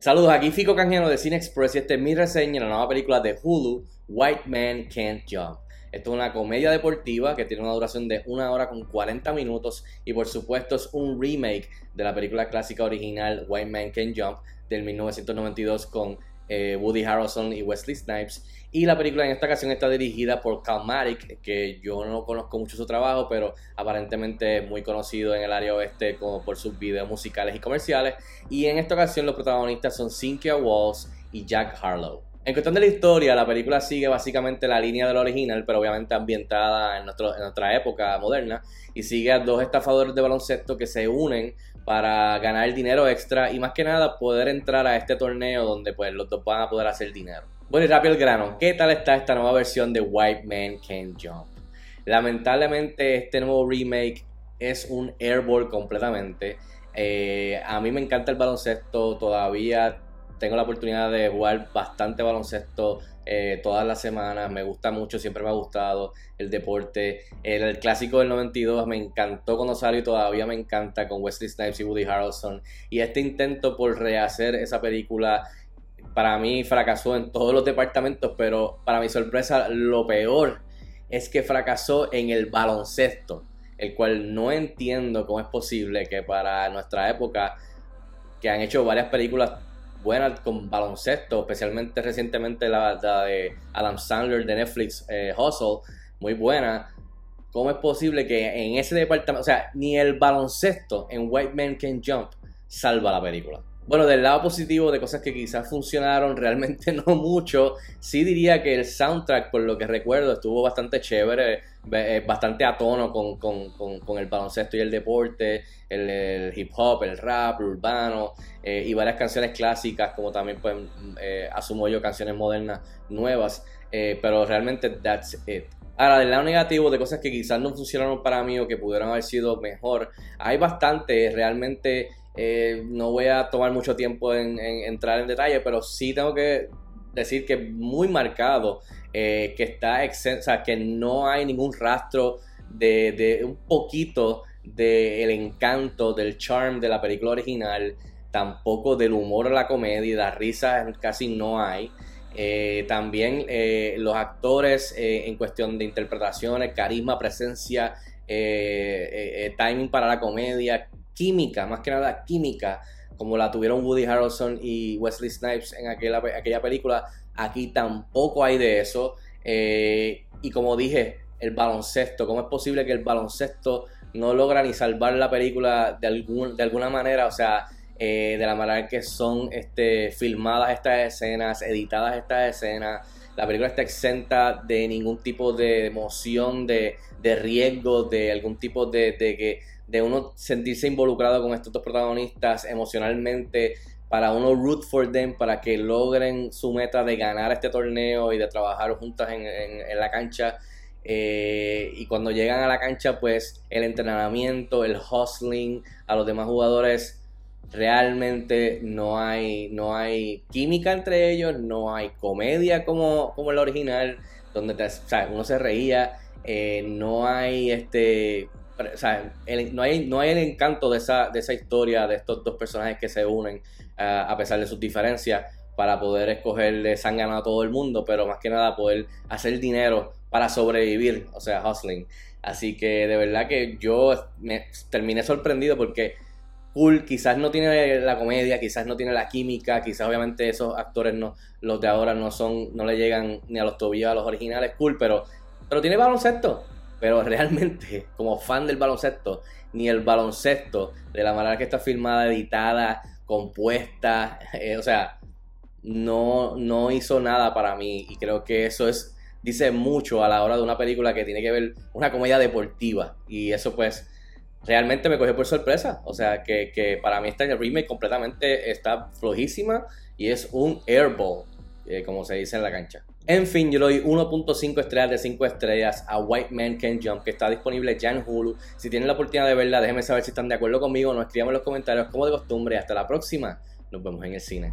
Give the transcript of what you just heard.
Saludos, aquí Fico Canjeno de Cine Express y esta es mi reseña de la nueva película de Hulu, White Man Can't Jump. Esto es una comedia deportiva que tiene una duración de una hora con 40 minutos y por supuesto es un remake de la película clásica original White Man Can't Jump del 1992 con eh, Woody Harrelson y Wesley Snipes. Y la película en esta ocasión está dirigida por Calmatic, que yo no conozco mucho su trabajo, pero aparentemente es muy conocido en el área oeste como por sus videos musicales y comerciales. Y en esta ocasión los protagonistas son Cynthia Walls y Jack Harlow. En cuestión de la historia, la película sigue básicamente la línea de la original, pero obviamente ambientada en, nuestro, en nuestra época moderna, y sigue a dos estafadores de baloncesto que se unen para ganar dinero extra y más que nada poder entrar a este torneo donde pues los dos van a poder hacer dinero. Bueno y rápido el grano, ¿qué tal está esta nueva versión de White Man Can't Jump? Lamentablemente este nuevo remake es un airball completamente. Eh, a mí me encanta el baloncesto, todavía tengo la oportunidad de jugar bastante baloncesto eh, todas las semanas, me gusta mucho, siempre me ha gustado el deporte. El, clásico del 92 me encantó cuando salió y todavía me encanta con Wesley Snipes y Woody Harrelson. Y este intento por rehacer esa película para mí fracasó en todos los departamentos, pero para mi sorpresa lo peor es que fracasó en el baloncesto, el cual no entiendo cómo es posible que para nuestra época, que han hecho varias películas buena con baloncesto, especialmente recientemente la, de Adam Sandler de Netflix, eh, Hustle, muy buena. ¿Cómo es posible que en ese departamento, o sea, ni el baloncesto en White Man Can Jump salva la película? Bueno, del lado positivo de cosas que quizás funcionaron, realmente no mucho. Sí diría que el soundtrack, por lo que recuerdo, estuvo bastante chévere, eh, bastante a tono con, el baloncesto y el deporte, el, hip hop, el rap, el urbano eh, y varias canciones clásicas, como también pues, eh, asumo yo canciones modernas nuevas. pero realmente that's it. Ahora, del lado negativo de cosas que quizás no funcionaron para mí o que pudieron haber sido mejor, hay bastante realmente eh, no voy a tomar mucho tiempo en, entrar en detalle, pero sí tengo que decir que muy marcado, eh, que está o sea, que no hay ningún rastro de, un poquito del encanto, del charm de la película original, tampoco del humor a la comedia, las risas casi no hay. Eh, también los actores en cuestión de interpretaciones, carisma, presencia, timing para la comedia, química, más que nada química, como la tuvieron Woody Harrelson y Wesley Snipes en aquella, aquella película, aquí tampoco hay de eso. Eh, y como dije, el baloncesto, ¿cómo es posible que el baloncesto no logra ni salvar la película de, algún, de alguna manera? O sea, eh, de la manera que son este, filmadas estas escenas, editadas estas escenas. La película está exenta de ningún tipo de emoción, de, de riesgo, de algún tipo de, de que de uno sentirse involucrado con estos dos protagonistas emocionalmente, para uno root for them, para que logren su meta de ganar este torneo y de trabajar juntas en, la cancha. Eh, y cuando llegan a la cancha, pues el entrenamiento, el hustling a los demás jugadores, realmente no hay, no hay química entre ellos, no hay comedia como, como el original, donde uno se reía, eh, no hay este o sea, no, hay, no hay el encanto de esa, de esa historia de estos dos personajes que se unen a pesar de sus diferencias para poder escogerle sangre a todo el mundo, pero más que nada poder hacer dinero para sobrevivir, o sea, hustling. Así que de verdad que yo me terminé sorprendido porque cool, quizás no tiene la comedia, quizás no tiene la química, quizás obviamente esos actores no, los de ahora no son, no le llegan ni a los tobillos a los originales, cool, pero, pero tiene baloncesto pero realmente, como fan del baloncesto, ni el baloncesto, de la manera que está filmada, editada, compuesta, eh, o sea, no, no hizo nada para mí. Y creo que eso es, dice mucho a la hora de una película que tiene que ver una comedia deportiva. Y eso pues realmente me cogió por sorpresa. O sea, que, que para mí esta remake completamente está flojísima y es un airball, eh, como se dice en la cancha. En fin, yo le doy 1.5 estrellas de 5 estrellas a White Man Can Jump, que está disponible ya en Hulu. Si tienen la oportunidad de verla, déjenme saber si están de acuerdo conmigo. Nos escriban en los comentarios como de costumbre. Hasta la próxima. Nos vemos en el cine.